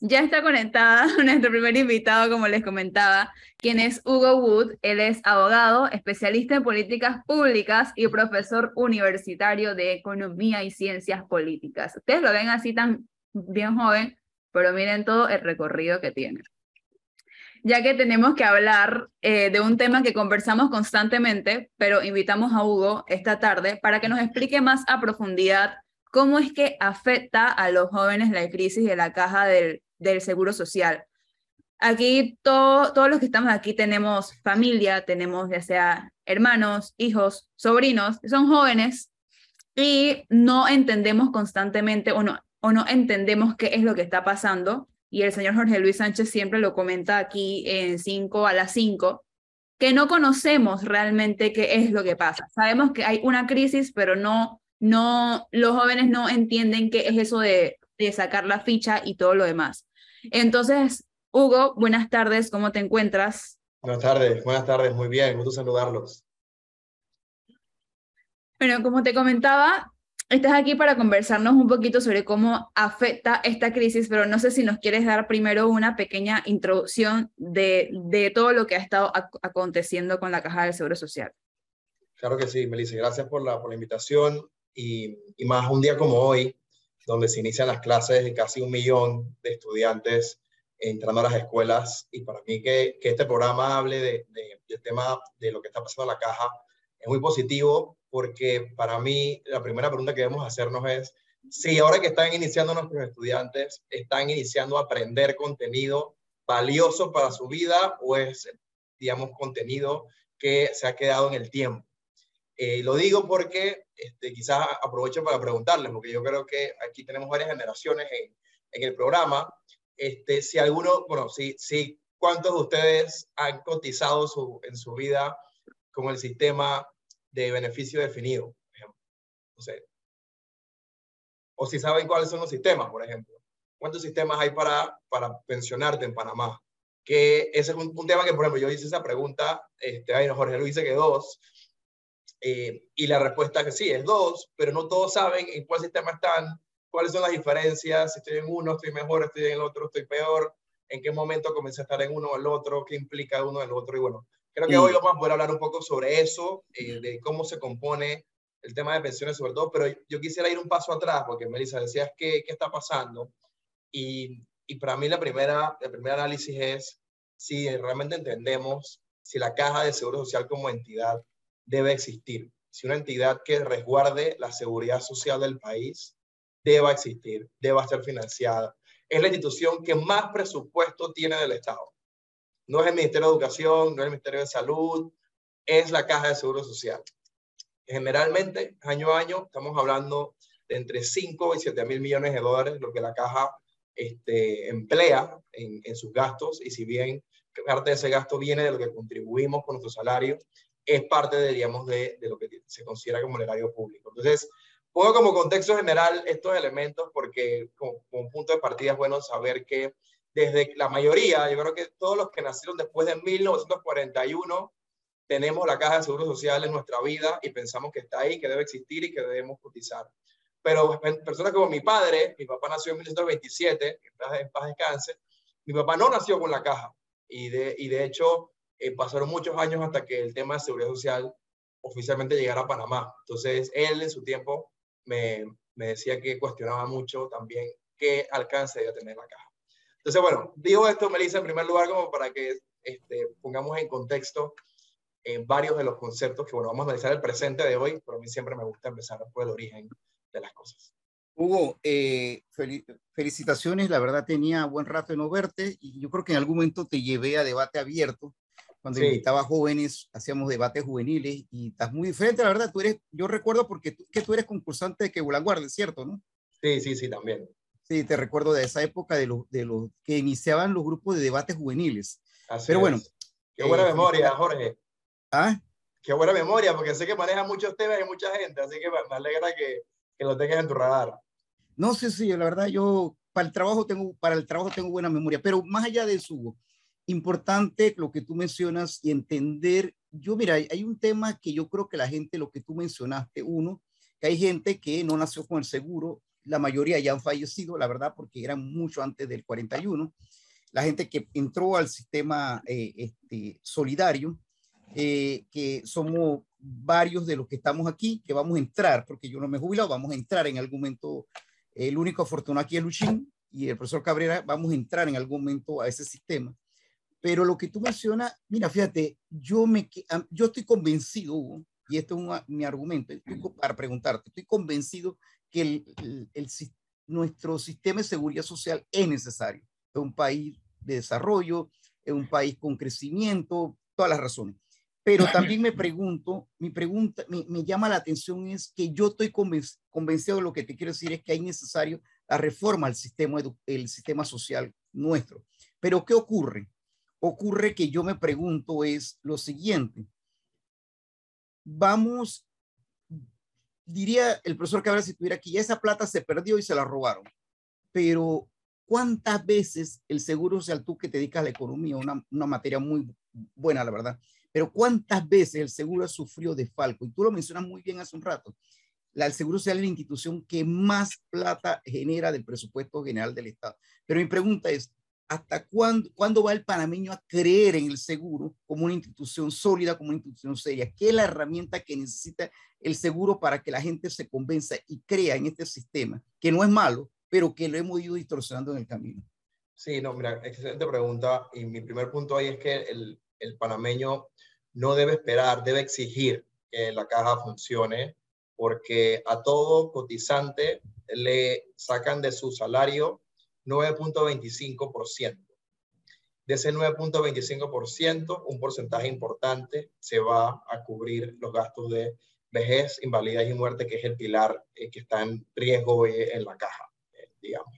Ya está conectada nuestro primer invitado, como les comentaba, quien es Hugo Wood. Él es abogado, especialista en políticas públicas y profesor universitario de Economía y Ciencias Políticas. Ustedes lo ven así tan bien joven, pero miren todo el recorrido que tiene. Ya que tenemos que hablar eh, de un tema que conversamos constantemente, pero invitamos a Hugo esta tarde para que nos explique más a profundidad cómo es que afecta a los jóvenes la crisis de la caja del del Seguro Social. Aquí todos los que estamos aquí tenemos familia, tenemos ya sea hermanos, hijos, sobrinos, son jóvenes y no entendemos constantemente o no, o no entendemos qué es lo que está pasando. Y el señor Jorge Luis Sánchez siempre lo comenta aquí en 5 a las 5, que no conocemos realmente qué es lo que pasa. Sabemos que hay una crisis, pero no, no, los jóvenes no entienden qué es eso de, de sacar la ficha y todo lo demás. Entonces, Hugo, buenas tardes, ¿cómo te encuentras? Buenas tardes, buenas tardes, muy bien, gusto saludarlos. Bueno, como te comentaba, estás aquí para conversarnos un poquito sobre cómo afecta esta crisis, pero no sé si nos quieres dar primero una pequeña introducción de, de todo lo que ha estado aconteciendo con la Caja del Seguro Social. Claro que sí, Melissa, gracias por la, por la invitación y, y más un día como hoy, donde se inician las clases de casi un millón de estudiantes entrando a las escuelas. Y para mí que, que este programa hable de, del tema de lo que está pasando en la caja es muy positivo porque para mí la primera pregunta que debemos hacernos es si ahora que están iniciando nuestros estudiantes, están iniciando a aprender contenido valioso para su vida o es, digamos, contenido que se ha quedado en el tiempo. Eh, lo digo porque este, quizás aprovecho para preguntarles, porque yo creo que aquí tenemos varias generaciones en, en el programa. Este, si alguno, bueno, si, si, ¿cuántos de ustedes han cotizado su, en su vida con el sistema de beneficio definido, por ejemplo? O si saben cuáles son los sistemas, por ejemplo. ¿Cuántos sistemas hay para, para pensionarte en Panamá? Que ese es un, un tema que, por ejemplo, yo hice esa pregunta, este, ay, no, Jorge Luis dice que dos, eh, y la respuesta es que sí, es dos, pero no todos saben en cuál sistema están, cuáles son las diferencias, si estoy en uno, estoy mejor, estoy en el otro, estoy peor, en qué momento comencé a estar en uno o el otro, qué implica uno el otro. Y bueno, creo que hoy vamos a poder hablar un poco sobre eso, eh, de cómo se compone el tema de pensiones sobre todo, pero yo quisiera ir un paso atrás, porque Melissa decías qué, qué está pasando. Y, y para mí la primera, el primer análisis es si realmente entendemos si la caja de seguro social como entidad debe existir. Si una entidad que resguarde la seguridad social del país deba existir, deba ser financiada. Es la institución que más presupuesto tiene del Estado. No es el Ministerio de Educación, no es el Ministerio de Salud, es la Caja de Seguro Social. Generalmente, año a año, estamos hablando de entre 5 y 7 mil millones de dólares, lo que la Caja este, emplea en, en sus gastos, y si bien parte de ese gasto viene de lo que contribuimos con nuestro salario, es parte, de, digamos, de, de, lo que se considera como el erario público. Entonces, pongo como contexto general estos elementos porque como, como punto de partida es bueno saber que desde la mayoría, yo creo que todos los que nacieron después de 1941, tenemos la caja de seguro social en nuestra vida y pensamos que está ahí, que debe existir y que debemos cotizar. Pero personas como mi padre, mi papá nació en 1927, en paz descanse, mi papá no nació con la caja y de, y de hecho eh, pasaron muchos años hasta que el tema de seguridad social oficialmente llegara a Panamá. Entonces, él en su tiempo me, me decía que cuestionaba mucho también qué alcance debía tener la caja. Entonces, bueno, digo esto, Melissa, en primer lugar, como para que este, pongamos en contexto eh, varios de los conceptos que, bueno, vamos a analizar el presente de hoy, pero a mí siempre me gusta empezar por el origen de las cosas. Hugo, eh, fel felicitaciones, la verdad tenía buen rato de no verte y yo creo que en algún momento te llevé a debate abierto cuando sí. invitaba jóvenes, hacíamos debates juveniles y estás muy diferente, la verdad, tú eres, yo recuerdo porque tú, que tú eres concursante de que Guardia, ¿cierto? ¿no? Sí, sí, sí, también. Sí, te recuerdo de esa época de los de los que iniciaban los grupos de debates juveniles. Así Pero es. bueno. Qué buena eh, memoria, Jorge. ¿Ah? Qué buena memoria, porque sé que maneja muchos temas y mucha gente, así que me alegra que, que lo tengas en tu radar. No si, sí, la verdad, yo para el trabajo tengo, para el trabajo tengo buena memoria, pero más allá de eso, importante lo que tú mencionas y entender, yo mira, hay, un tema que yo creo que la gente, lo que tú mencionaste, uno, que hay gente que no nació con el seguro, la mayoría ya han fallecido, la verdad, porque eran mucho antes del 41. La gente que entró al sistema eh, este, solidario, eh, que somos varios de los que estamos aquí, que vamos a entrar, porque yo no me he jubilado, vamos a entrar en algún momento. El único afortunado aquí es Luchín y el profesor Cabrera, vamos a entrar en algún momento a ese sistema. Pero lo que tú mencionas, mira, fíjate, yo, me, yo estoy convencido, Hugo, y este es mi argumento, para preguntarte, estoy convencido que el, el, nuestro sistema de seguridad social es necesario. Es un país de desarrollo, es un país con crecimiento, todas las razones. Pero también me pregunto, mi pregunta, me, me llama la atención es que yo estoy convencido de lo que te quiero decir es que hay necesario la reforma al sistema, el sistema social nuestro. Pero ¿qué ocurre? Ocurre que yo me pregunto es lo siguiente. Vamos diría el profesor Cabrera si tuviera aquí, esa plata se perdió y se la robaron. Pero, ¿cuántas veces el seguro social, tú que te dedicas a la economía, una, una materia muy buena, la verdad, pero cuántas veces el seguro sufrió de falco? Y tú lo mencionas muy bien hace un rato. La, el Seguro Social es la institución que más plata genera del presupuesto general del Estado. Pero mi pregunta es, ¿hasta cuándo, cuándo, va el panameño a creer en el seguro como una institución sólida, como una institución seria? ¿Qué es la herramienta que necesita el seguro para que la gente se convenza y crea en este sistema, que no es malo, pero que lo hemos ido distorsionando en el camino? Sí, no, mira, excelente pregunta. Y mi primer punto ahí es que el, el panameño no debe esperar, debe exigir que la caja funcione, porque a todo cotizante le sacan de su salario 9.25%. De ese 9.25%, un porcentaje importante se va a cubrir los gastos de vejez, invalidez y muerte, que es el pilar eh, que está en riesgo en la caja, eh, digamos.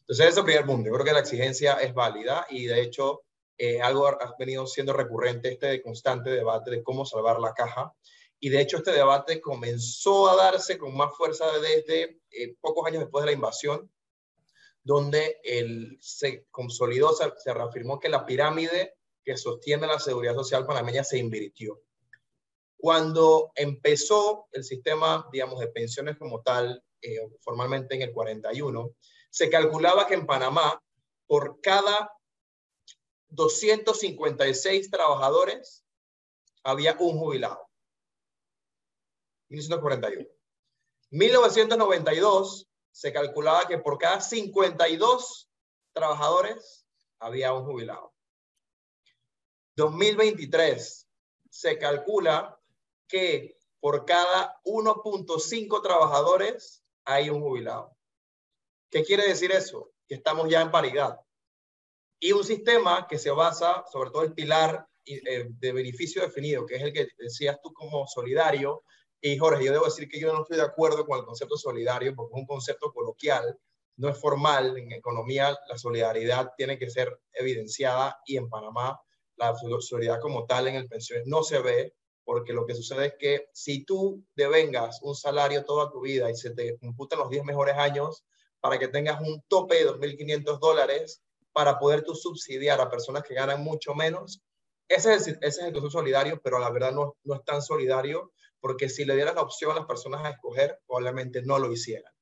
Entonces, ese primer punto. Yo creo que la exigencia es válida y, de hecho, eh, algo ha venido siendo recurrente este constante debate de cómo salvar la caja. Y, de hecho, este debate comenzó a darse con más fuerza desde pocos años después de la invasión, donde el, se consolidó, se, reafirmó que la pirámide que sostiene la seguridad social panameña se invirtió. Cuando empezó el sistema, digamos, de pensiones como tal, eh, formalmente en el 41, se calculaba que en Panamá, por cada 256 trabajadores, había un jubilado. 1941. 1992 se calculaba que por cada 52 trabajadores había un jubilado. 2023 se calcula que por cada 1.5 trabajadores hay un jubilado. ¿Qué quiere decir eso? Que estamos ya en paridad. Y un sistema que se basa, sobre todo el pilar eh, de beneficio definido, que es el que decías tú como solidario. Y Jorge, yo debo decir que yo no estoy de acuerdo con el concepto solidario porque es un concepto coloquial, no es formal. En economía la solidaridad tiene que ser evidenciada y en Panamá la solidaridad como tal en el pensiones no se ve porque lo que sucede es que si tú devengas un salario toda tu vida y se te computan los 10 mejores años para que tengas un tope de 2.500 dólares para poder tú subsidiar a personas que ganan mucho menos, ese es, ese es el concepto solidario, pero la verdad no, no es tan solidario porque si le dieras la opción a las personas a escoger, probablemente no lo hicieran.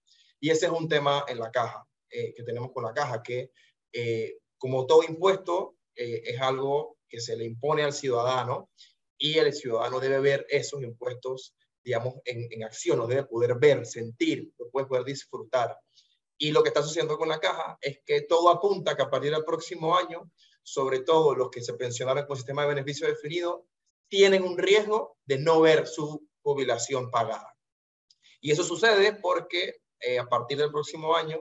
Y ese es un tema en la caja, eh, que tenemos con la caja, que eh, como todo impuesto eh, es algo que se le impone al ciudadano y el ciudadano debe ver esos impuestos, digamos, en, en acción, lo debe poder ver, sentir, lo puede poder disfrutar. Y lo que está sucediendo con la caja es que todo apunta que a partir del próximo año, sobre todo los que se pensionaron con sistema de beneficio definido, tienen un riesgo de no ver su jubilación pagada. Y eso sucede porque eh, a partir del próximo año,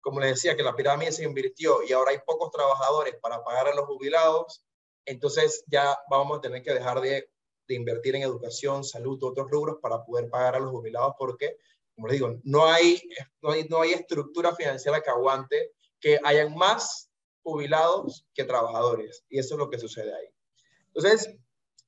como les decía, que la pirámide se invirtió y ahora hay pocos trabajadores para pagar a los jubilados, entonces ya vamos a tener que dejar de, invertir en educación, salud, otros rubros para poder pagar a los jubilados porque, como les digo, no hay, no hay, no hay estructura financiera que aguante que hayan más jubilados que trabajadores. Y eso es lo que sucede ahí. Entonces,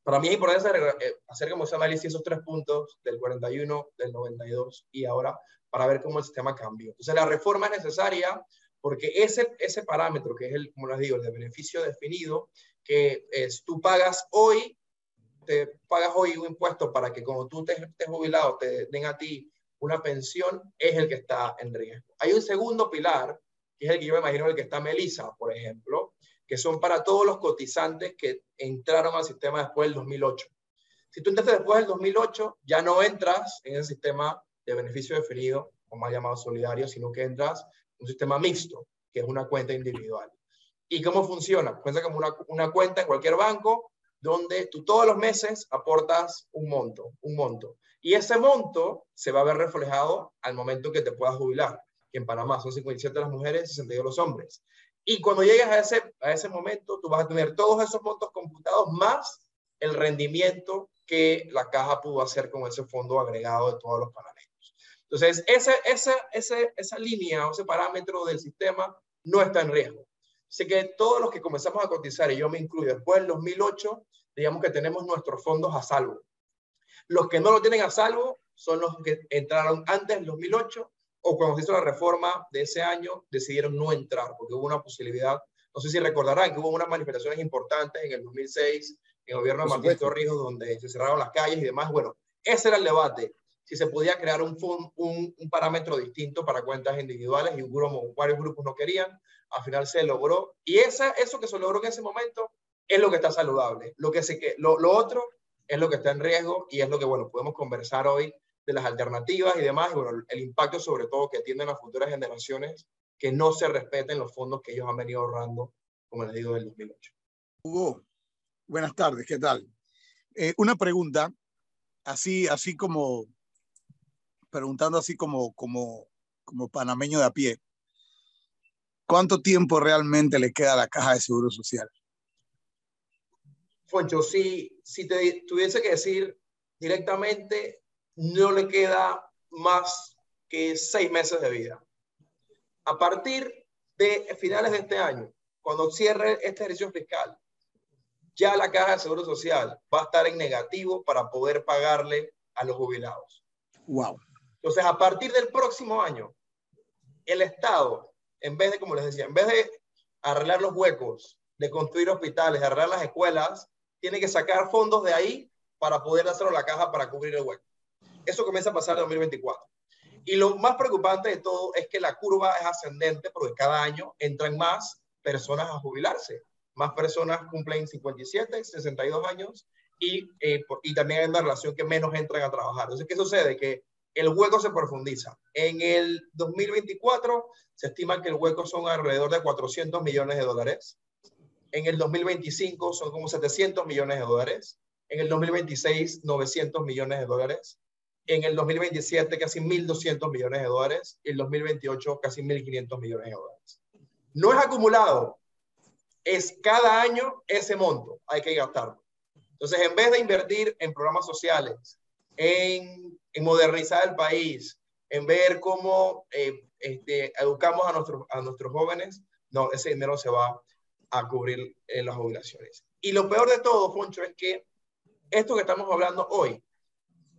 para mí es importante hacer, eh, hacer como ese análisis, esos tres puntos del 41, del 92 y ahora, para ver cómo el sistema cambió. Entonces, la reforma es necesaria porque ese, ese parámetro, que es el, como les digo, el de beneficio definido, que es, tú pagas hoy, te pagas hoy un impuesto para que cuando tú estés jubilado te den a ti una pensión es el que está en riesgo. Hay un segundo pilar, que es el que yo me imagino el que está Melissa, por ejemplo, que son para todos los cotizantes que entraron al sistema después del 2008. Si tú entraste después del 2008, ya no entras en el sistema de beneficio definido, o más llamado solidario, sino que entras en un sistema mixto, que es una cuenta individual. ¿Y cómo funciona? Cuenta como una, una cuenta en cualquier banco, donde tú todos los meses aportas un monto, un monto. Y ese monto se va a ver reflejado al momento que te puedas jubilar, que en Panamá son 57 las mujeres y 62 los hombres. Y cuando llegues a ese, a ese momento, tú vas a tener todos esos montos computados más el rendimiento que la caja pudo hacer con ese fondo agregado de todos los panameños. Entonces, esa, esa, esa, esa línea o ese parámetro del sistema no está en riesgo. Así que todos los que comenzamos a cotizar, y yo me incluyo, después del 2008, digamos que tenemos nuestros fondos a salvo. Los que no lo tienen a salvo son los que entraron antes del 2008 o cuando se hizo la reforma de ese año decidieron no entrar porque hubo una posibilidad, no sé si recordarán que hubo unas manifestaciones importantes en el 2006 en el gobierno de Martín Torrijos donde se cerraron las calles y demás. Bueno, ese era el debate, si se podía crear un, un, un parámetro distinto para cuentas individuales y un varios grupos no querían, al final se logró y esa, eso que se logró en ese momento es lo que está saludable. Lo, que se, lo, lo otro es lo que está en riesgo y es lo que, bueno, podemos conversar hoy de las alternativas y demás, y bueno, el impacto sobre todo que tienen las futuras generaciones que no se respeten los fondos que ellos han venido ahorrando, como les digo, del 2008. Hugo, buenas tardes, ¿qué tal? Eh, una pregunta, así, así como, preguntando así como, como, como panameño de a pie. ¿Cuánto tiempo realmente le queda a la caja de seguro social? Foncho, si, si te tuviese que decir directamente, no le queda más que seis meses de vida. A partir de finales de este año, cuando cierre este ejercicio fiscal, ya la caja de seguro social va a estar en negativo para poder pagarle a los jubilados. Wow. Entonces, a partir del próximo año, el Estado, en vez de, como les decía, en vez de arreglar los huecos, de construir hospitales, de arreglar las escuelas, tiene que sacar fondos de ahí para poder hacerlo la caja para cubrir el hueco. Eso comienza a pasar en 2024. Y lo más preocupante de todo es que la curva es ascendente porque cada año entran más personas a jubilarse. Más personas cumplen 57, 62 años y, eh, y también hay una relación que menos entran a trabajar. Entonces, ¿qué sucede? Que el hueco se profundiza. En el 2024 se estima que el hueco son alrededor de 400 millones de dólares. En el 2025 son como 700 millones de dólares. En el 2026, 900 millones de dólares en el 2027 casi 1.200 millones de dólares y el 2028 casi 1.500 millones de dólares. No es acumulado, es cada año ese monto, hay que gastarlo. Entonces, en vez de invertir en programas sociales, en, en modernizar el país, en ver cómo eh, este, educamos a nuestros, a nuestros jóvenes, no, ese dinero se va a cubrir en las jubilaciones. Y lo peor de todo, Foncho, es que esto que estamos hablando hoy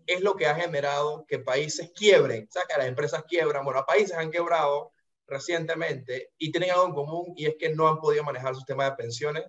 es lo que ha generado que países quiebren, o sea, que las empresas quiebran. Bueno, países han quebrado recientemente y tienen algo en común y es que no han podido manejar su sistema de pensiones,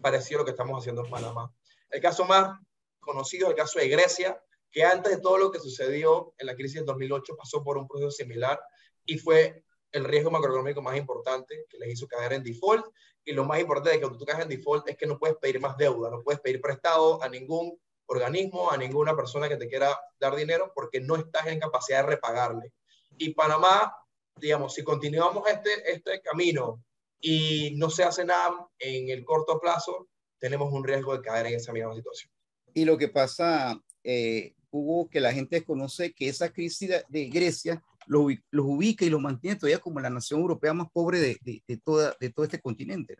parecido a lo que estamos haciendo en Panamá. El caso más conocido es el caso de Grecia, que antes de todo lo que sucedió en la crisis del 2008 pasó por un proceso similar y fue el riesgo macroeconómico más importante que les hizo caer en default. Y lo más importante de que cuando tú caes en default es que no puedes pedir más deuda, no puedes pedir prestado a ningún organismo, a ninguna persona que te quiera dar dinero porque no estás en capacidad de repagarle. Y Panamá, digamos, si continuamos este, este camino y no se hace nada en el corto plazo, tenemos un riesgo de caer en esa misma situación. Y lo que pasa, eh, Hugo, que la gente conoce que esa crisis de, Grecia los, ubica y los mantiene todavía como la nación europea más pobre de, de toda, de todo este continente.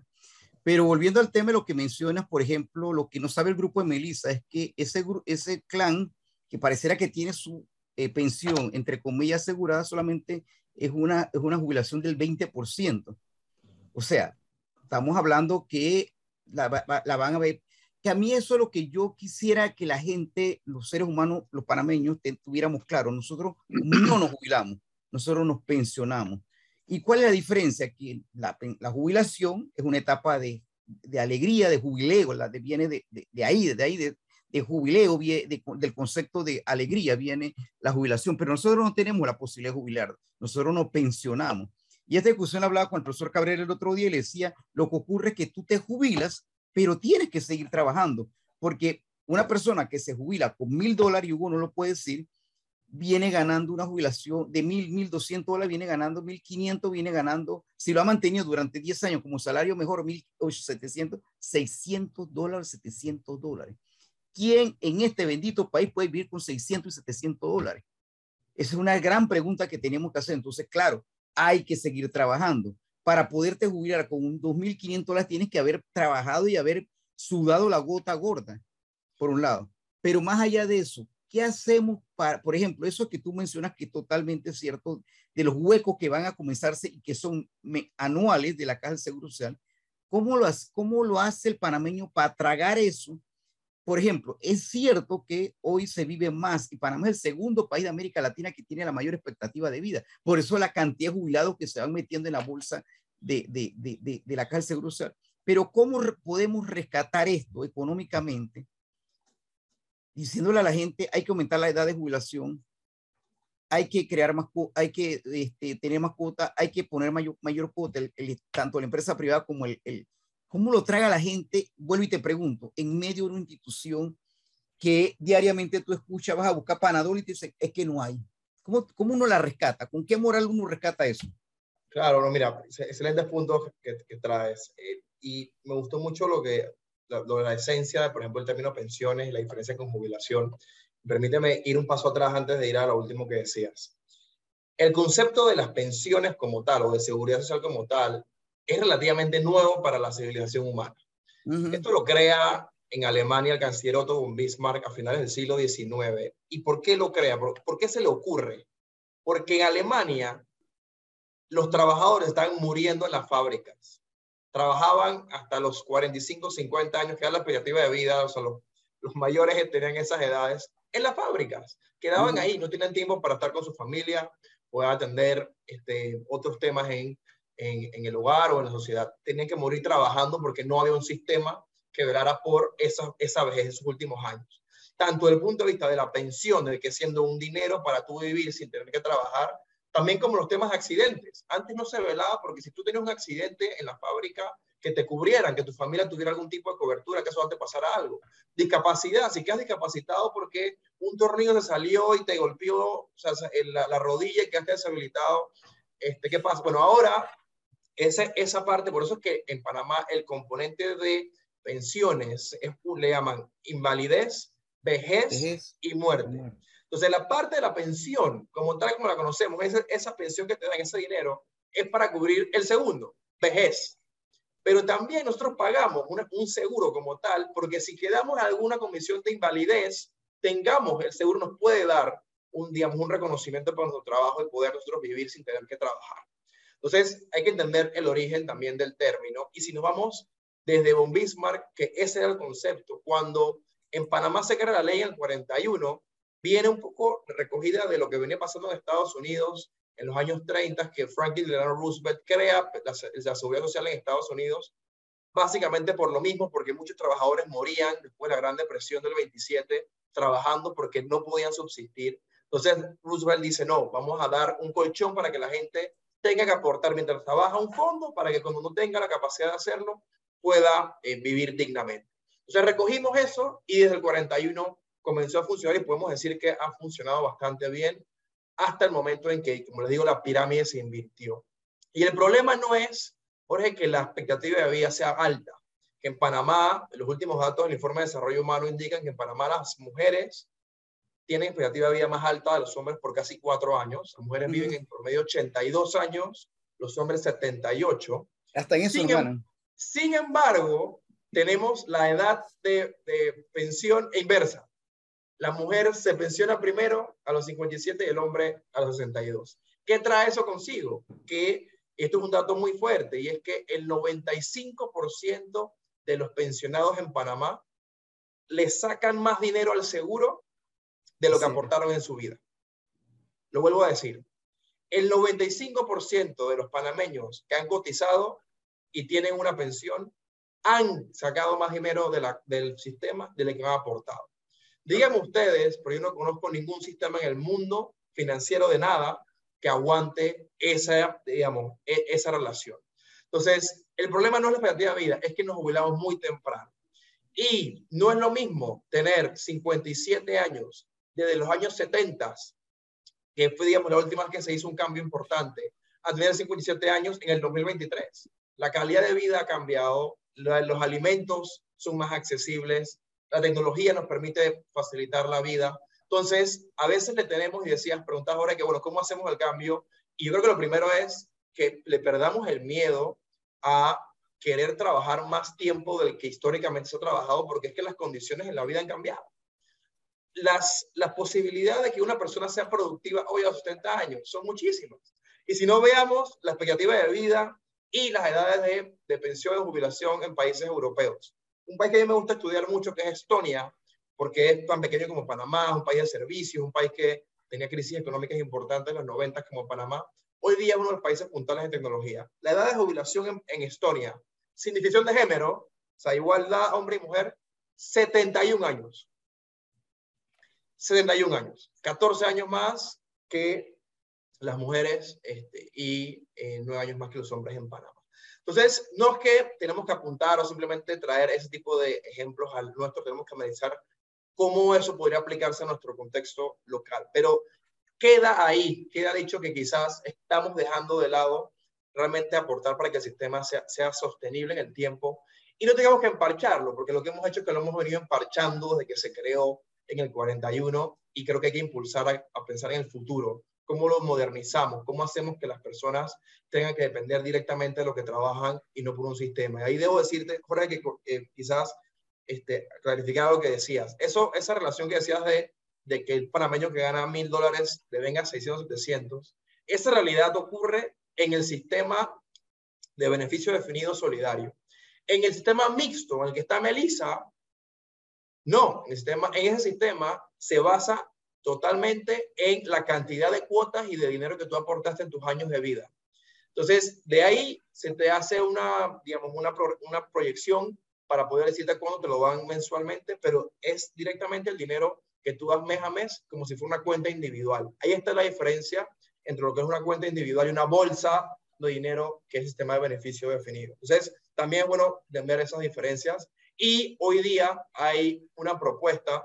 Pero volviendo al tema de lo que mencionas, por ejemplo, lo que no sabe el grupo de Melissa es que ese, ese clan que pareciera que tiene su eh, pensión, entre comillas, asegurada, solamente es una, es una jubilación del 20%. O sea, estamos hablando que la, la, van a ver. Que a mí eso es lo que yo quisiera que la gente, los seres humanos, los panameños, tuviéramos claro. Nosotros no nos jubilamos, nosotros nos pensionamos. ¿Y cuál es la diferencia? Que la, la jubilación es una etapa de, de, alegría, de jubileo, la de, viene de, de, ahí, de ahí, de, de jubileo, del concepto de alegría viene la jubilación, pero nosotros no tenemos la posibilidad de jubilar, nosotros nos pensionamos. Y esta discusión hablaba con el profesor Cabrera el otro día y le decía, lo que ocurre es que tú te jubilas, pero tienes que seguir trabajando, porque una persona que se jubila con mil dólares, y Hugo no lo puede decir, viene ganando una jubilación de mil, mil doscientos dólares, viene ganando mil quinientos, viene ganando, si lo ha mantenido durante 10 años como salario mejor, mil setecientos, seiscientos dólares, setecientos dólares. ¿Quién en este bendito país puede vivir con 600 y 700 dólares? Esa es una gran pregunta que tenemos que hacer. Entonces, claro, hay que seguir trabajando. Para poderte jubilar con un 2.500 dólares tienes que haber trabajado y haber sudado la gota gorda por un lado. Pero más allá de eso, ¿qué hacemos para, por ejemplo, eso que tú mencionas que es totalmente cierto, de los huecos que van a comenzarse y que son anuales de la Caja del Seguro Social? ¿Cómo lo, hace, ¿Cómo lo hace el panameño para tragar eso? Por ejemplo, es cierto que hoy se vive más y Panamá es el segundo país de América Latina que tiene la mayor expectativa de vida. Por eso la cantidad de jubilados que se van metiendo en la bolsa de, de, de, de la Caja del Seguro Social. Pero ¿cómo podemos rescatar esto económicamente diciéndole a la gente hay que aumentar la edad de jubilación, hay que crear más, hay que este, tener más cuota, hay que poner mayor, mayor cuota, tanto la empresa privada como el, el, ¿Cómo lo traga la gente? Vuelvo y te pregunto, en medio de una institución que diariamente tú escuchas, vas a buscar panadol y te dicen, es que no hay. ¿Cómo, ¿Cómo uno la rescata? ¿Con qué moral uno rescata eso? Claro, no, mira, excelentes puntos que, que traes. Eh, y me gustó mucho lo que la, la esencia, por ejemplo, el término pensiones y la diferencia con jubilación. Permíteme ir un paso atrás antes de ir a lo último que decías. El concepto de las pensiones como tal o de seguridad social como tal es relativamente nuevo para la civilización humana. Esto lo crea en Alemania el canciller Otto von Bismarck a finales del siglo XIX. ¿Y por qué lo crea? ¿Por, ¿Por, qué se le ocurre? Porque en Alemania los trabajadores están muriendo en las fábricas trabajaban hasta los 45, 50 años, que era la expectativa de vida, o sea, los, los mayores que tenían esas edades, en las fábricas. Quedaban ahí, no tenían tiempo para estar con su familia o atender este, otros temas en, en, en, el hogar o en la sociedad. Tenían que morir trabajando porque no había un sistema que velara por esa, esa vejez en sus últimos años. Tanto desde el punto de vista de la pensión, de que siendo un dinero para tú vivir sin tener que trabajar, también como los temas de accidentes. Antes no se velaba porque si tú tenías un accidente en la fábrica, que te cubrieran, que tu familia tuviera algún tipo de cobertura, que eso te pasara algo. Discapacidad, si quedas discapacitado porque un tornillo se salió y te golpeó o sea, la, la, rodilla y quedaste deshabilitado, este, ¿qué pasa? Bueno, ahora esa, esa parte, por eso es que en Panamá el componente de pensiones es, le llaman invalidez, vejez, y muerte. Entonces, la parte de la pensión, como tal como la conocemos, esa, esa pensión que te dan, ese dinero, es para cubrir el segundo, vejez. Pero también nosotros pagamos un seguro como tal, porque si quedamos alguna comisión de invalidez, tengamos, el seguro nos puede dar un, digamos, un reconocimiento para nuestro trabajo y poder nosotros vivir sin tener que trabajar. Entonces, hay que entender el origen también del término. Y si nos vamos desde von Bismarck, que ese era el concepto, cuando en Panamá se crea la ley en el 41, viene un poco recogida de lo que venía pasando en Estados Unidos en los años 30, que Franklin Delano Roosevelt crea la, la seguridad social en Estados Unidos, básicamente por lo mismo, porque muchos trabajadores morían después de la Gran Depresión del 27 trabajando porque no podían subsistir. Entonces Roosevelt dice, no, vamos a dar un colchón para que la gente tenga que aportar mientras trabaja un fondo para que cuando no tenga la capacidad de hacerlo pueda eh, vivir dignamente. Entonces recogimos eso y desde el 41 comenzó a funcionar y podemos decir que ha funcionado bastante bien hasta el momento en que, como les digo, la pirámide se invirtió. Y el problema no es, Jorge, que la expectativa de vida sea alta. Que en Panamá, los últimos datos del informe de desarrollo humano indican que en Panamá las mujeres tienen expectativa de vida más alta de los hombres por casi cuatro años. Las mujeres viven en promedio 82 años, los hombres 78. Hasta en eso, sin, hermano. Sin embargo, tenemos la edad de, de pensión inversa la mujer se pensiona primero a los 57 y el hombre a los 62. ¿Qué trae eso consigo? Que esto es un dato muy fuerte y es que el 95% de los pensionados en Panamá le sacan más dinero al seguro de lo que sí. aportaron en su vida. Lo vuelvo a decir. El 95% de los panameños que han cotizado y tienen una pensión han sacado más dinero de la, del sistema de lo que han aportado. Díganme ustedes, porque yo no conozco ningún sistema en el mundo financiero de nada que aguante esa, digamos, e, esa relación. Entonces, el problema no es la expectativa de vida, es que nos jubilamos muy temprano. Y no es lo mismo tener 57 años desde los años 70, que fue, digamos, la última vez que se hizo un cambio importante, a tener 57 años en el 2023. La calidad de vida ha cambiado, los alimentos son más accesibles, la tecnología nos permite facilitar la vida. Entonces, a veces le tenemos, y decías, preguntas ahora que, bueno, ¿cómo hacemos el cambio? Y yo creo que lo primero es que le perdamos el miedo a querer trabajar más tiempo del que históricamente se ha trabajado, porque es que las condiciones en la vida han cambiado. Las, las posibilidades de que una persona sea productiva hoy a los 70 años son muchísimas. Y si no veamos la expectativa de vida y las edades de, de pensión y jubilación en países europeos. Un país que a mí me gusta estudiar mucho, que es Estonia, porque es tan pequeño como Panamá, un país de servicios, un país que tenía crisis económicas importantes en los 90 como Panamá. Hoy día es uno de los países puntales en tecnología. La edad de jubilación en, Estonia, sin distinción de género, o sea, igualdad hombre y mujer, 71 años. 71 años. 14 años más que las mujeres este, y eh, 9 años más que los hombres en Panamá. Entonces, no es que tenemos que apuntar o simplemente traer ese tipo de ejemplos al nuestro, tenemos que analizar cómo eso podría aplicarse a nuestro contexto local. Pero queda ahí, queda dicho que quizás estamos dejando de lado realmente aportar para que el sistema sea, sostenible en el tiempo y no tengamos que emparcharlo, porque lo que hemos hecho es que lo hemos venido emparchando desde que se creó en el 41 y creo que hay que impulsar a pensar en el futuro cómo lo modernizamos, cómo hacemos que las personas tengan que depender directamente de lo que trabajan y no por un sistema. Y ahí debo decirte, Jorge, que eh, quizás este, clarificar lo que decías. Eso, esa relación que decías de, de que el panameño que gana mil dólares le venga 600, 700, esa realidad ocurre en el sistema de beneficio definido solidario. En el sistema mixto, en el que está Melissa, no, el sistema, en ese sistema se basa totalmente en la cantidad de cuotas y de dinero que tú aportaste en tus años de vida. Entonces, de ahí se te hace una, digamos, una, una proyección para poder decirte cuándo te lo dan mensualmente, pero es directamente el dinero que tú das mes a mes como si fuera una cuenta individual. Ahí está la diferencia entre lo que es una cuenta individual y una bolsa de dinero que es el sistema de beneficio definido. Entonces, también es bueno ver esas diferencias. Y hoy día hay una propuesta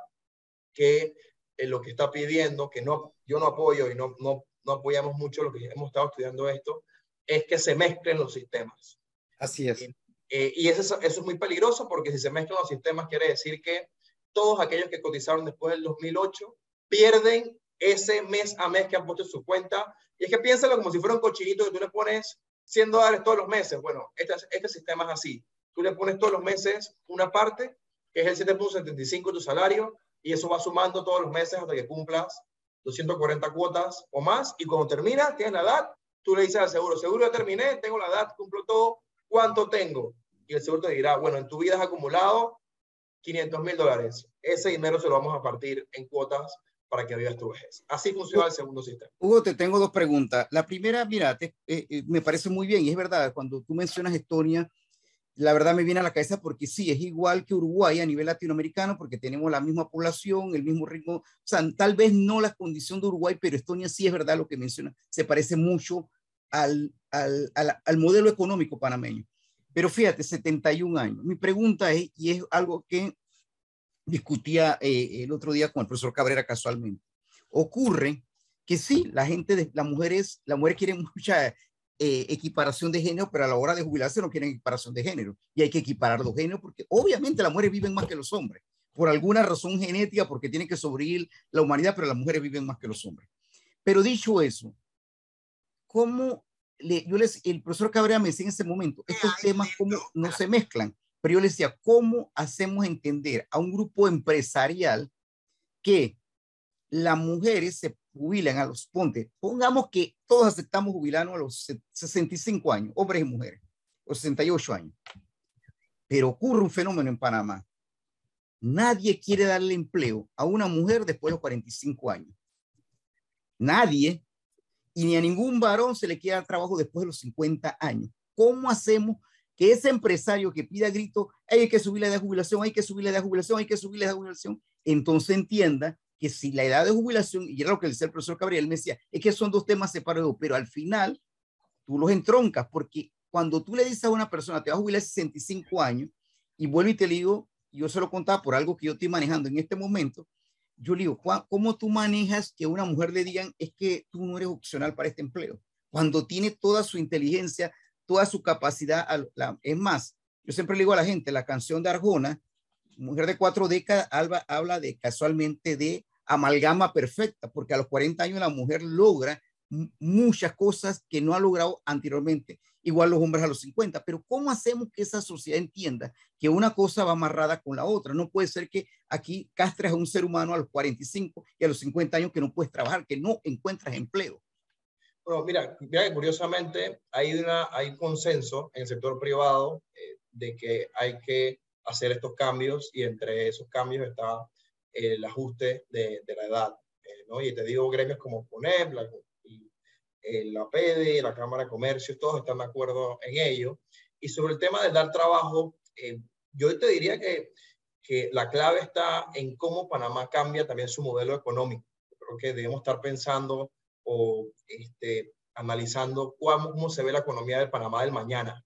que en lo que está pidiendo, que no, yo no apoyo y no, no, no apoyamos mucho lo que hemos estado estudiando esto, es que se mezclen los sistemas. Así es. Eh, y eso, eso es muy peligroso porque si se mezclan los sistemas quiere decir que todos aquellos que cotizaron después del 2008 pierden ese mes a mes que han puesto en su cuenta. Y es que piénsalo como si fuera un cochinito que tú le pones 100 dólares todos los meses. Bueno, este, este sistema es así. Tú le pones todos los meses una parte, que es el 7.75 de tu salario, y eso va sumando todos los meses hasta que cumplas 240 cuotas o más. Y cuando terminas, tienes la edad, tú le dices al seguro, seguro ya terminé, tengo la edad, cumplo todo, ¿cuánto tengo? Y el seguro te dirá, bueno, en tu vida has acumulado 500 mil dólares. Ese dinero se lo vamos a partir en cuotas para que vivas tu vejez. Así funciona el segundo sistema. Hugo, te tengo dos preguntas. La primera, mira, eh, eh, me parece muy bien y es verdad, cuando tú mencionas Estonia, la verdad me viene a la cabeza porque sí, es igual que Uruguay a nivel latinoamericano, porque tenemos la misma población, el mismo ritmo, o sea, tal vez no la condición de Uruguay, pero Estonia sí es verdad lo que menciona, se parece mucho al, al, al, modelo económico panameño. Pero fíjate, 71 años. Mi pregunta es, y es algo que discutía eh, el otro día con el profesor Cabrera casualmente, ocurre que sí, la gente, de, las mujeres, las mujeres quieren mucha eh, equiparación de género, pero a la hora de jubilarse no quieren equiparación de género. Y hay que equiparar los géneros porque obviamente las mujeres viven más que los hombres, por alguna razón genética, porque tienen que sobrevivir la humanidad, pero las mujeres viven más que los hombres. Pero dicho eso, ¿cómo le, yo les, el profesor Cabrera me decía en ese momento, estos temas cómo no se mezclan, pero yo le decía, ¿cómo hacemos entender a un grupo empresarial que las mujeres se jubilan a los, ponte, pongamos que todos aceptamos jubilarnos a los 65 años, hombres y mujeres, o 68 años. Pero ocurre un fenómeno en Panamá. Nadie quiere darle empleo a una mujer después de los 45 años. Nadie, y ni a ningún varón se le queda trabajo después de los 50 años. ¿Cómo hacemos que ese empresario que pida grito, hay que subir la edad de jubilación, hay que subir la edad de jubilación, hay que subir la edad de jubilación, entonces entienda que si la edad de jubilación, y era lo que decía el profesor Gabriel, me decía, es que son dos temas separados, pero al final tú los entroncas, porque cuando tú le dices a una persona, te vas a jubilar a 65 años, y vuelvo y te digo, yo se lo contaba por algo que yo estoy manejando en este momento, yo le digo, ¿cómo tú manejas que una mujer le digan es que tú no eres opcional para este empleo? Cuando tiene toda su inteligencia, toda su capacidad. Es más, yo siempre le digo a la gente, la canción de Arjona, Mujer de cuatro décadas, Alba habla de casualmente de amalgama perfecta, porque a los 40 años la mujer logra muchas cosas que no ha logrado anteriormente. Igual los hombres a los 50, pero ¿cómo hacemos que esa sociedad entienda que una cosa va amarrada con la otra? No puede ser que aquí castres a un ser humano a los 45 y a los 50 años que no puedes trabajar, que no encuentras empleo. Bueno, mira, mira curiosamente hay, una, hay consenso en el sector privado eh, de que hay que hacer estos cambios y entre esos cambios está el ajuste de, de la edad. Eh, ¿no? Y te digo gremios como PONEP, la, eh, la PEDE, la Cámara de Comercio, todos están de acuerdo en ello. Y sobre el tema de dar trabajo, yo te diría que, que la clave está en cómo Panamá cambia también su modelo económico. Creo que debemos estar pensando o este, analizando cómo, cómo, se ve la economía del Panamá del mañana,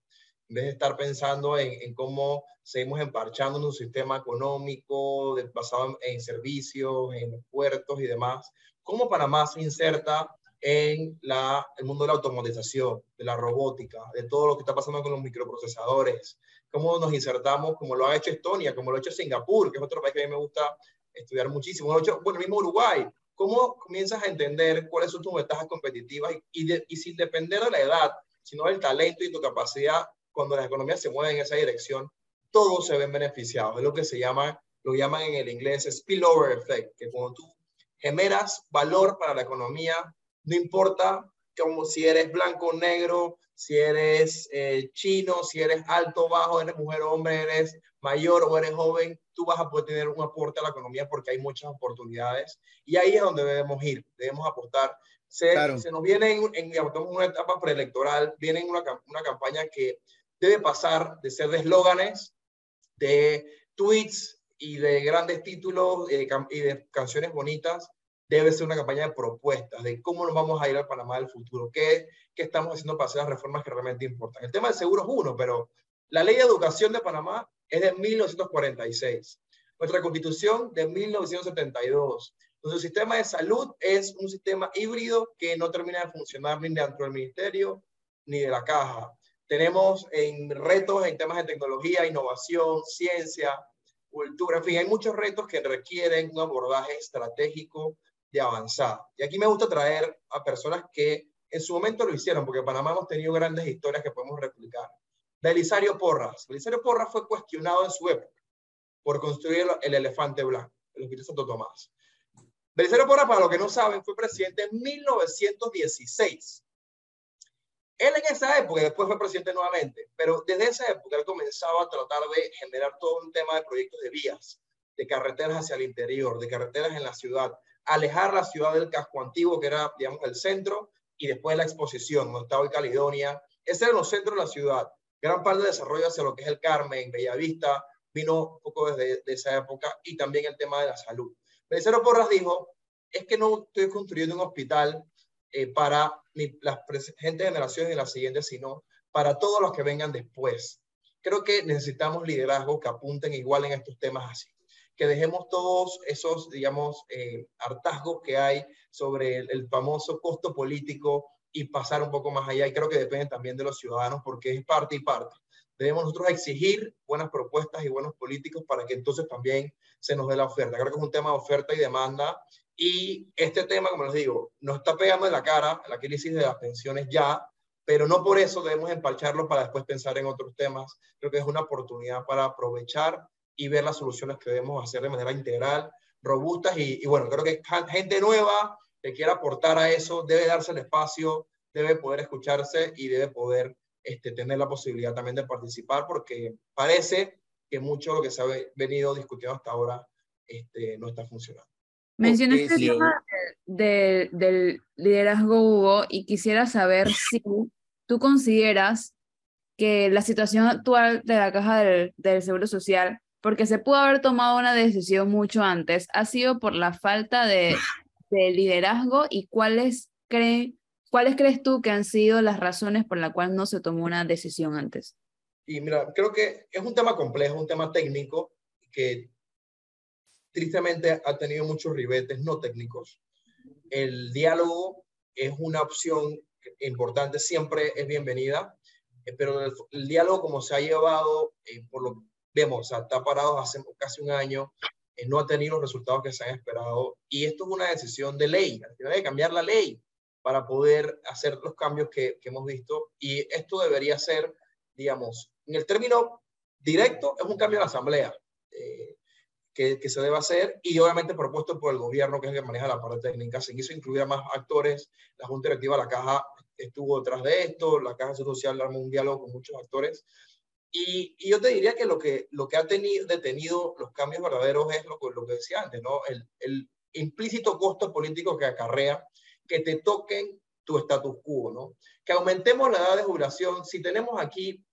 en vez de estar pensando en, en cómo seguimos emparchando en un sistema económico de, basado en, servicios, en puertos y demás, cómo Panamá se inserta en la, el mundo de la automatización, de la robótica, de todo lo que está pasando con los microprocesadores, cómo nos insertamos, como lo ha hecho Estonia, como lo ha hecho Singapur, que es otro país que a mí me gusta estudiar muchísimo, lo hecho, bueno, mismo Uruguay, ¿Cómo comienzas a entender cuáles son tus ventajas competitivas y, y, sin depender de la edad, sino del talento y tu capacidad, cuando las economías se mueven en esa dirección, todos se ven beneficiados. Es lo que se llama, lo llaman en el inglés spillover effect, que cuando tú generas valor para la economía, no importa como si eres blanco o negro, si eres eh, chino, si eres alto o bajo, eres mujer o hombre, eres mayor o eres joven, tú vas a poder tener un aporte a la economía porque hay muchas oportunidades y ahí es donde debemos ir, debemos aportar. Se, se nos viene en, en, una etapa preelectoral, viene una, una campaña que debe pasar de ser de eslóganes, de tweets y de grandes títulos y de, y de canciones bonitas, debe ser una campaña de propuestas, de cómo nos vamos a ir al Panamá del futuro, qué, qué estamos haciendo para hacer las reformas que realmente importan. El tema del seguro es uno, pero la ley de educación de Panamá es de 1946. Nuestra constitución de 1972. Nuestro sistema de salud es un sistema híbrido que no termina de funcionar ni dentro del ministerio ni de la caja. Tenemos en retos en temas de tecnología, innovación, ciencia, cultura, en fin, hay muchos retos que requieren un abordaje estratégico de avanzada. Y aquí me gusta traer a personas que en su momento lo hicieron, porque en Panamá hemos tenido grandes historias que podemos replicar. Belisario Porras. Belisario Porras fue cuestionado en su época por construir el elefante blanco, el Hospital Santo Tomás. Belisario Porras, para los que no saben, fue presidente en 1916. Él en esa época, después fue presidente nuevamente, pero desde esa época él comenzaba a tratar de generar todo un tema de proyectos de vías, de carreteras hacia el interior, de carreteras en la ciudad, alejar la ciudad del casco antiguo, que era, digamos, el centro, y después la exposición, Montado y Caledonia. Ese eran los centros de la ciudad gran parte del desarrollo hacia lo que es el Carmen, Bellavista, vino un poco desde esa época y también el tema de la salud. Belicero Porras dijo, es que no estoy construyendo un hospital eh, para las presentes generaciones y las siguientes, sino para todos los que vengan después. Creo que necesitamos liderazgo que apunten igual en estos temas así. Que dejemos todos esos, digamos, eh, hartazgos que hay sobre el famoso costo político y pasar un poco más allá. Y creo que depende también de los ciudadanos porque es parte y parte. Debemos nosotros exigir buenas propuestas y buenos políticos para que entonces también se nos dé la oferta. Creo que es un tema de oferta y demanda. Y este tema, como les digo, nos está pegando en la cara la crisis de las pensiones ya, pero no por eso debemos empalcharlo para después pensar en otros temas. Creo que es una oportunidad para aprovechar y ver las soluciones que debemos hacer de manera integral, robustas y, y bueno, creo que gente nueva, que quiera aportar a eso, debe darse el espacio, debe poder escucharse y debe poder este, tener la posibilidad también de participar, porque parece que mucho de lo que se ha venido discutiendo hasta ahora este, no está funcionando. Mencionaste el tema del liderazgo Hugo y quisiera saber si tú consideras que la situación actual de la caja del, del Seguro Social, porque se pudo haber tomado una decisión mucho antes, ha sido por la falta de, de liderazgo y cuáles cree, cuáles crees tú que han sido las razones por las cuales no se tomó una decisión antes. Y mira, creo que es un tema complejo, un tema técnico que tristemente ha tenido muchos ribetes no técnicos. El diálogo es una opción importante, siempre es bienvenida, eh, pero el, diálogo como se ha llevado, eh, por lo vemos, está parado hace casi un año, eh, no ha tenido los resultados que se han esperado y esto es una decisión de ley, hay que cambiar la ley para poder hacer los cambios que, hemos visto y esto debería ser, digamos, en el término directo, es un cambio de la asamblea. Que, que, se debe hacer y obviamente propuesto por el gobierno, que es el que maneja la parte técnica. Se quiso incluir a más actores, la Junta Directiva de la Caja estuvo detrás de esto, la Caja Social armó un diálogo con muchos actores. Y, y, yo te diría que lo que, lo que ha tenido, detenido los cambios verdaderos es lo, lo que decía antes, ¿no? El, el implícito costo político que acarrea que te toquen tu status quo, ¿no? Que aumentemos la edad de jubilación. Si tenemos aquí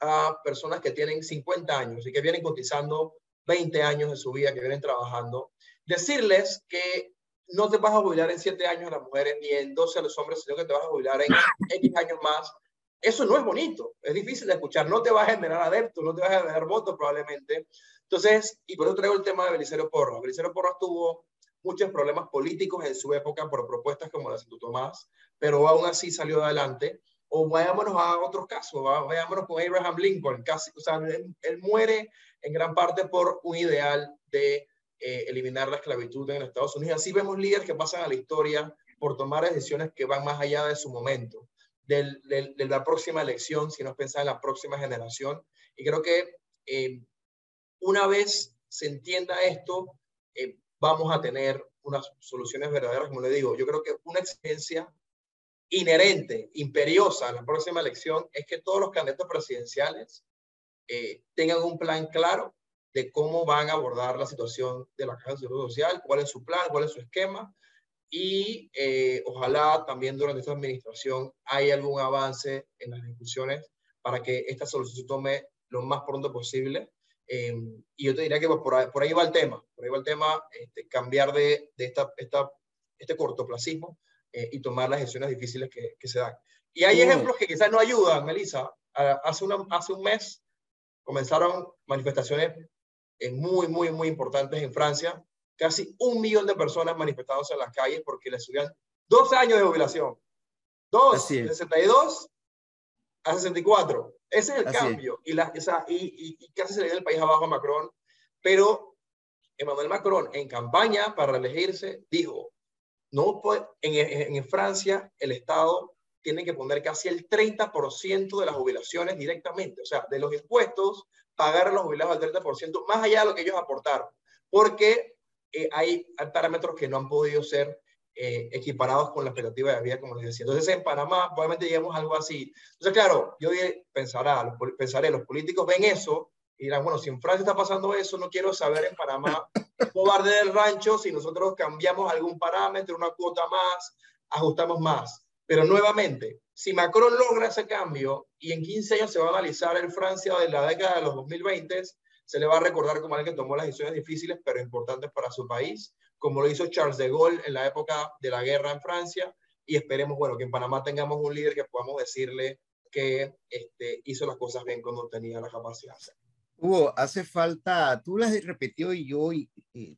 a personas que tienen 50 años y que vienen cotizando 20 años de su vida, que vienen trabajando, decirles que no te vas a jubilar en 7 años a las mujeres ni en 12 a los hombres, sino que te vas a jubilar en X años más. Eso no es bonito, es difícil de escuchar, no te vas a generar adeptos, no te vas a generar votos probablemente. Entonces, y por eso traigo el tema de Belisario Porras. Belisario Porras tuvo muchos problemas políticos en su época por propuestas como la de Santo Tomás, pero aún así salió adelante. O vayámonos a otros casos, vayámonos con Abraham Lincoln, casi, o sea, él, él muere en gran parte por un ideal de eh, eliminar la esclavitud en Estados Unidos. Así vemos líderes que pasan a la historia por tomar decisiones que van más allá de su momento, del, de la próxima elección, si no pensar en la próxima generación. Y creo que eh, una vez se entienda esto, eh, vamos a tener unas soluciones verdaderas, como le digo. Yo creo que una exigencia inherente, imperiosa en la próxima elección es que todos los candidatos presidenciales tengan un plan claro de cómo van a abordar la situación de la Caja de Seguro Social, cuál es su plan, cuál es su esquema y eh, ojalá también durante esta administración haya algún avance en las discusiones para que esta solución se tome lo más pronto posible. Eh, y yo te diría que por, ahí, va el tema, por ahí va el tema, este, cambiar de, este cortoplacismo eh, y tomar las decisiones difíciles que, que se dan. Y hay ejemplos que quizás no ayudan, Melissa. Hace, una, hace un mes comenzaron manifestaciones muy, muy, muy importantes en Francia. Casi un millón de personas manifestándose en las calles porque les subían dos años de jubilación. Dos, de 62 a 64. Ese es el cambio. Y, la, esa, y, y, casi se le dio el país abajo a Macron. Pero Emmanuel Macron, en campaña para reelegirse, dijo, no puede, en, en, Francia el Estado tiene que poner casi el 30% de las jubilaciones directamente, o sea, de los impuestos pagar a los jubilados al 30%, más allá de lo que ellos aportaron, porque eh, hay, parámetros que no han podido ser eh, equiparados con la expectativa de vida, como les decía. Entonces, en Panamá probablemente lleguemos a algo así. Entonces, claro, yo pensará, pensaré, los políticos ven eso y dirán, bueno, si en Francia está pasando eso, no quiero saber en Panamá va del rancho si nosotros cambiamos algún parámetro, una cuota más, ajustamos más. Pero nuevamente, si Macron logra ese cambio y en 15 años se va a analizar en Francia de la década de los 2020, se le va a recordar como alguien que tomó las decisiones difíciles pero importantes para su país, como lo hizo Charles de Gaulle en la época de la guerra en Francia, y esperemos, bueno, que en Panamá tengamos un líder que podamos decirle que este, hizo las cosas bien cuando tenía la capacidad. Hugo, hace falta, tú las has repetido y yo y,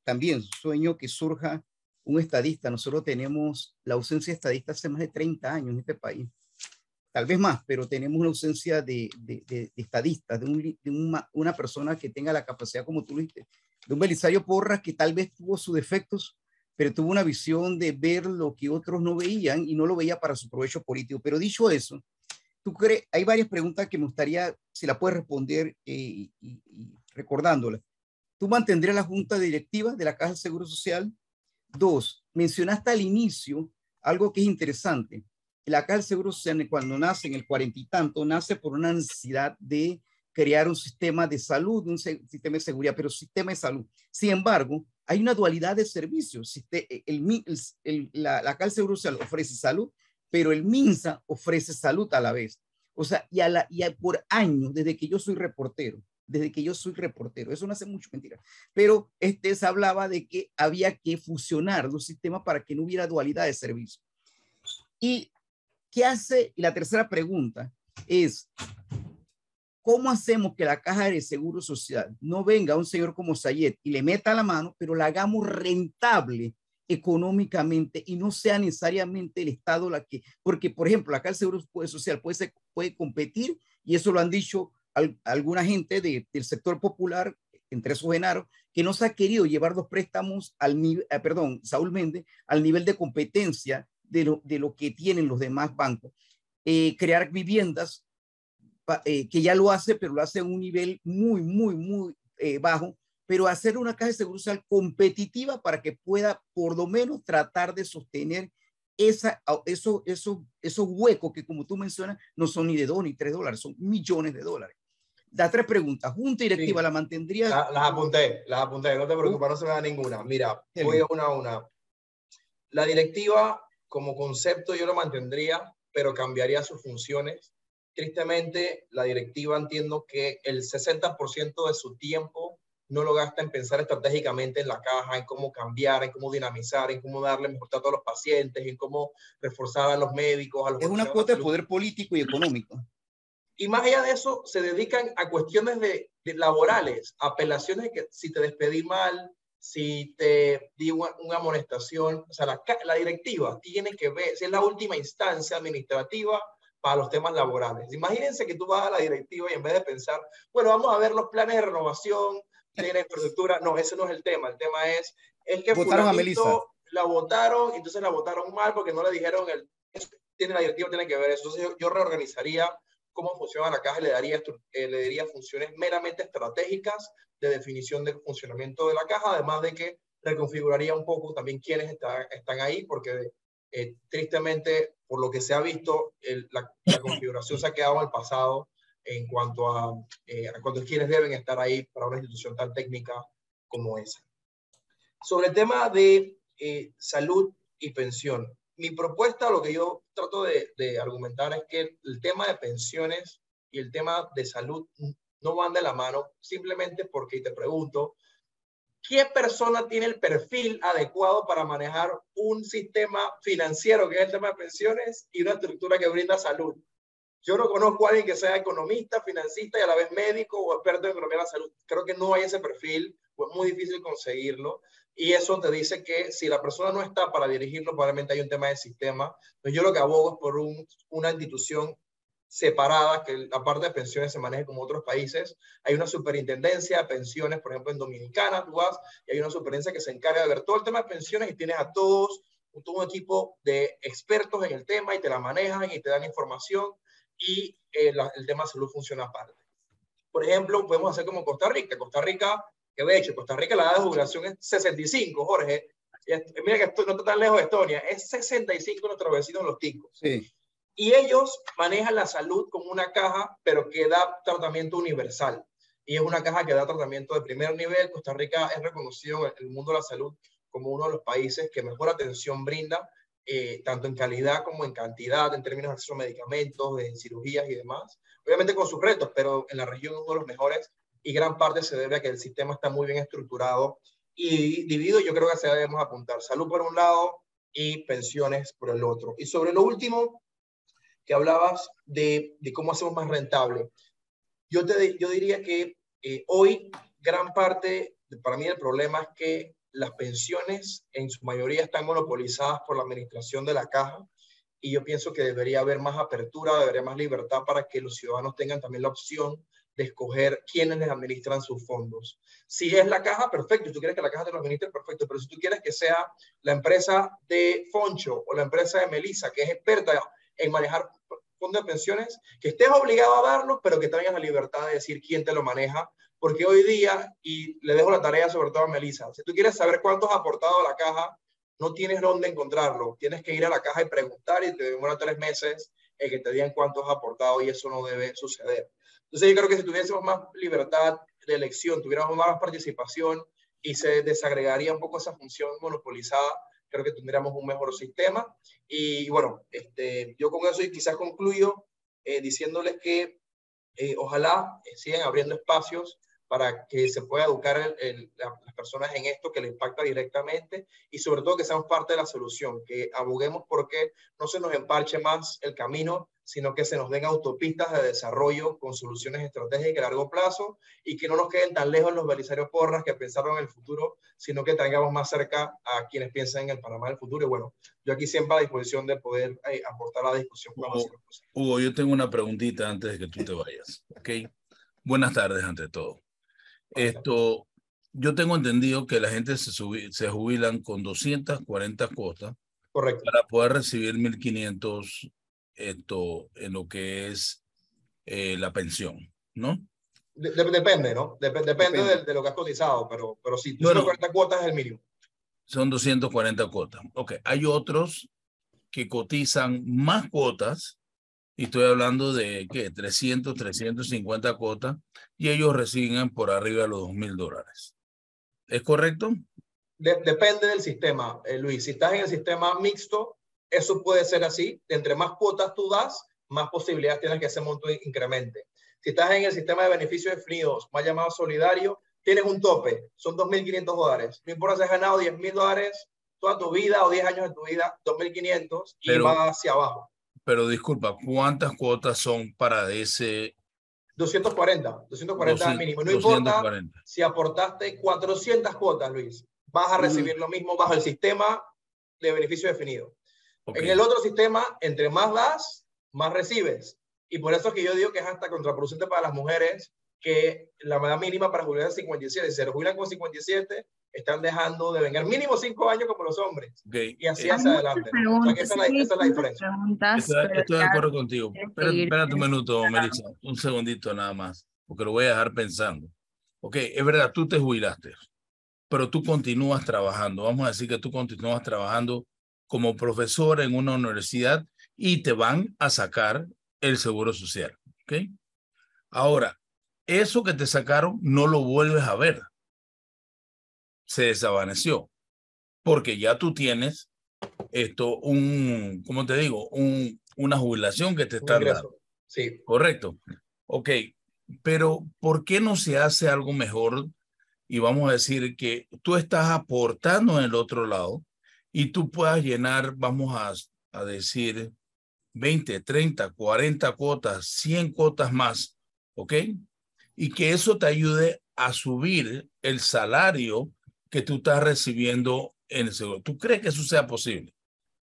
también sueño que surja un estadista. Nosotros tenemos la ausencia de estadistas hace más de 30 años en este país tal vez más, pero tenemos una ausencia de, de, de, estadistas, de una, una, persona que tenga la capacidad, como tú lo dijiste, de un Belisario Porras que tal vez tuvo sus defectos, pero tuvo una visión de ver lo que otros no veían y no lo veía para su provecho político. Pero dicho eso, tú crees, hay varias preguntas que me gustaría, si la puedes responder eh, y, y. ¿Tú mantendrías la junta directiva de la Caja de Seguro Social? Dos, mencionaste al inicio algo que es interesante la Caja del Seguro Social, cuando nace en el cuarenta y tanto, nace por una necesidad de crear un sistema de salud, un sistema de seguridad, pero sistema de salud. Sin embargo, hay una dualidad de servicios. El, el, el, la, la Caja del Seguro Social ofrece salud, pero el MINSA ofrece salud a la vez. O sea, y, a la, y por años, desde que yo soy reportero, desde que yo soy reportero, eso no hace mucho mentira, pero este se hablaba de que había que fusionar los sistemas para que no hubiera dualidad de servicio. ¿Y qué hace? Y la tercera pregunta es, ¿cómo hacemos que la caja de seguro social no venga un señor como Sayed y le meta la mano, pero la hagamos rentable económicamente y no sea necesariamente el Estado la que, porque por ejemplo, acá el Seguro Social puede, ser, puede competir y eso lo han dicho alguna gente del sector popular, entre esos Genaro, que no se ha querido llevar los préstamos al nivel, eh, perdón, Saúl Méndez, al nivel de competencia de lo, de lo que tienen los demás bancos. Eh, crear viviendas eh, que ya lo hace, pero lo hace a un nivel muy, muy, muy bajo, pero hacer una caja de seguro social competitiva para que pueda por lo menos tratar de sostener esa, eso, eso, esos huecos que como tú mencionas no son ni de dos ni tres dólares, son millones de dólares. Da tres preguntas. Junta directiva, ¿la mantendría? las apunté, las apunté, no te preocupes, no se me da ninguna. Mira, voy una a una. La directiva, como concepto, yo lo mantendría, pero cambiaría sus funciones. Tristemente, la directiva entiendo que el 60% de su tiempo no lo gasta en pensar estratégicamente en la caja, en cómo cambiar, en cómo dinamizar, en cómo darle mejor trato a los pacientes, en cómo reforzar a los médicos. A los es una cuota de poder político y económico. Y más allá de eso, se dedican a cuestiones de, laborales, apelaciones que si te despedí mal, si te di una, amonestación, o sea, la, la, directiva tiene que ver, si es la última instancia administrativa para los temas laborales. Imagínense que tú vas a la directiva y en vez de pensar, bueno, vamos a ver los planes de renovación, tiene infraestructura, no, ese no es el tema, el tema es, es que votaron a Melissa. la votaron, entonces la votaron mal porque no le dijeron, el, tiene la directiva, tiene que ver eso. Entonces yo reorganizaría cómo funciona la caja, le daría, eh, le daría funciones meramente estratégicas de definición del funcionamiento de la caja, además de que reconfiguraría un poco también quiénes están ahí, porque eh, tristemente, por lo que se ha visto, la, configuración se ha quedado en el pasado en cuanto a, eh, a quienes deben estar ahí para una institución tan técnica como esa. Sobre el tema de salud y pensión, mi propuesta, lo que yo trato de, argumentar es que el tema de pensiones y el tema de salud no van de la mano, simplemente porque, te pregunto, ¿qué persona tiene el perfil adecuado para manejar un sistema financiero, que es el tema de pensiones, y una estructura que brinda salud? Yo no conozco a alguien que sea economista, financista y a la vez médico o experto en economía de la salud. Creo que no hay ese perfil, pues es muy difícil conseguirlo. Y eso te dice que si la persona no está para dirigirlo, probablemente hay un tema de sistema. Entonces yo lo que abogo es por una institución separada, que aparte de pensiones se maneje como otros países. Hay una superintendencia de pensiones, por ejemplo, en Dominicana, tú vas, y hay una superintendencia que se encarga de ver todo el tema de pensiones y tienes a todos, todo un equipo de expertos en el tema y te la manejan y te dan información y eh, el tema de salud funciona aparte. Por ejemplo, podemos hacer como Costa Rica. Costa Rica que de hecho Costa Rica la edad de jubilación es 65, Jorge. mira que esto no está tan lejos de Estonia, es 65 nuestros vecinos los ticos. Sí. Y ellos manejan la salud como una caja, pero que da tratamiento universal. Y es una caja que da tratamiento de primer nivel. Costa Rica es reconocido en el mundo de la salud como uno de los países que mejor atención brinda, eh, tanto en calidad como en cantidad, en términos de acceso a medicamentos, en cirugías y demás. Obviamente con sus retos, pero en la región uno de los mejores y gran parte se debe a que el sistema está muy bien estructurado y dividido. Yo creo que se debemos apuntar salud por un lado y pensiones por el otro. Y sobre lo último que hablabas de, de cómo hacemos más rentable, yo, te, yo diría que eh, hoy gran parte, para mí el problema es que las pensiones en su mayoría están monopolizadas por la administración de la caja y yo pienso que debería haber más apertura, debería más libertad para que los ciudadanos tengan también la opción de escoger quiénes les administran sus fondos. Si es la caja, perfecto. Si tú quieres que la caja te lo administre, perfecto. Pero si tú quieres que sea la empresa de Foncho o la empresa de Melissa, que es experta en manejar fondos de pensiones, que estés obligado a darlo, pero que tengas la libertad de decir quién te lo maneja. Porque hoy día, y le dejo la tarea sobre todo a Melissa, si tú quieres saber cuánto ha aportado la caja, no tienes dónde encontrarlo. Tienes que ir a la caja y preguntar y te demora tres meses el que te digan cuánto has aportado y eso no debe suceder. Entonces yo creo que si tuviésemos más libertad de elección, tuviéramos más participación y se desagregaría un poco esa función monopolizada, creo que tendríamos un mejor sistema. Y bueno, este, yo con eso y quizás concluyo eh, diciéndoles que eh, ojalá sigan abriendo espacios para que se pueda educar las personas en esto que le impacta directamente y sobre todo que seamos parte de la solución, que aboguemos porque no se nos emparche más el camino, sino que se nos den autopistas de desarrollo con soluciones estratégicas a largo plazo y que no nos queden tan lejos los belisarios porras que pensaron en el futuro, sino que tengamos más cerca a quienes piensan en el Panamá del futuro. Y bueno, yo aquí siempre a disposición de poder eh, aportar a la discusión. Hugo, Hugo, yo tengo una preguntita antes de que tú te vayas. ¿okay? Buenas tardes ante todo. Esto, yo tengo entendido que la gente se, se jubilan con 240 cuotas Correcto. para poder recibir 1.500 esto, en lo que es eh, la pensión, ¿no? depende, ¿no? depende, De, lo que has cotizado, pero, pero sí, 240 cuotas es el mínimo. Son 240 cuotas. Ok, hay otros que cotizan más cuotas y estoy hablando de, ¿qué? 300, 350 cuotas, y ellos reciben por arriba de los 2 mil dólares. ¿Es correcto? depende del sistema, eh, Luis. Si estás en el sistema mixto, eso puede ser así. Entre más cuotas tú das, más posibilidades tienes que ese monto incremente. Si estás en el sistema de beneficios definidos, más llamado solidario, tienes un tope, son 2.500 dólares. No importa si has ganado 10.000 dólares toda tu vida o 10 años de tu vida, 2.500 y va hacia abajo pero disculpa, ¿cuántas cuotas son para ese? 240, 240 mínimo. No importa si aportaste 400 cuotas, Luis, vas a recibir lo mismo bajo el sistema de beneficio definido. En el otro sistema, entre más das, más recibes. Y por eso es que yo digo que es hasta contraproducente para las mujeres que la edad mínima para jubilar es 57. Si se jubilan con 57, están dejando de venir mínimo cinco años como los hombres. Y así hacia adelante. esa, es la, diferencia. Estoy, de acuerdo contigo. Espérate, un minuto, Melissa. Un segundito nada más, porque lo voy a dejar pensando. Ok, es verdad, tú te jubilaste, pero tú continúas trabajando. Vamos a decir que tú continúas trabajando como profesor en una universidad y te van a sacar el seguro social. ¿Ok? Ahora, eso que te sacaron no lo vuelves a ver se desvaneció, porque ya tú tienes esto, un, ¿cómo te digo? Un, una jubilación que te está dando. Sí. Correcto. Ok, pero ¿por qué no se hace algo mejor? Y vamos a decir que tú estás aportando en el otro lado y tú puedas llenar, vamos a, a decir, 20, 30, 40 cuotas, 100 cuotas más, ¿ok? Y que eso te ayude a subir el salario que tú estás recibiendo en el seguro. ¿Tú crees que eso sea posible?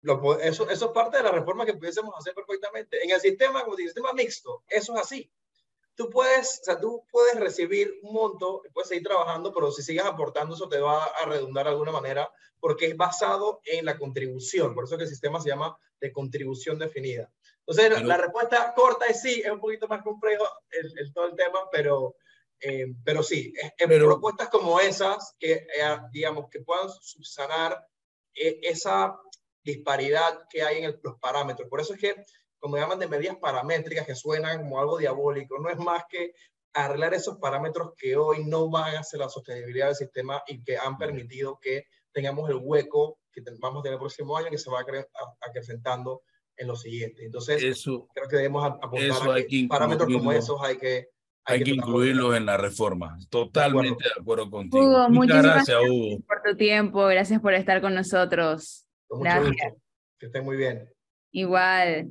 Lo, eso, eso es parte de la reforma que pudiésemos hacer perfectamente. En el sistema, como el sistema mixto, eso es así. Tú puedes, o sea, tú puedes recibir un monto, puedes seguir trabajando, pero si sigues aportando, eso te va a redundar de alguna manera, porque es basado en la contribución. Por eso que el sistema se llama de contribución definida. Entonces, la respuesta corta es sí, es un poquito más complejo el, el, todo el tema, pero eh, pero sí, en propuestas como esas que, eh, digamos, que puedan subsanar eh, esa disparidad que hay en los parámetros. Por eso es que, como llaman de medidas paramétricas que suenan como algo diabólico, no es más que arreglar esos parámetros que hoy no van a hacer la sostenibilidad del sistema y que han permitido que tengamos el hueco que vamos a tener el próximo año que se va acrecentando en lo siguiente. Entonces, eso, creo que debemos apuntar a que parámetros como esos hay que hay, que, incluirlos en la reforma. Totalmente de acuerdo, contigo. Hugo, muchas gracias, Hugo. por tu tiempo, gracias por estar con nosotros. Con mucho gusto. Que estén muy bien. Igual.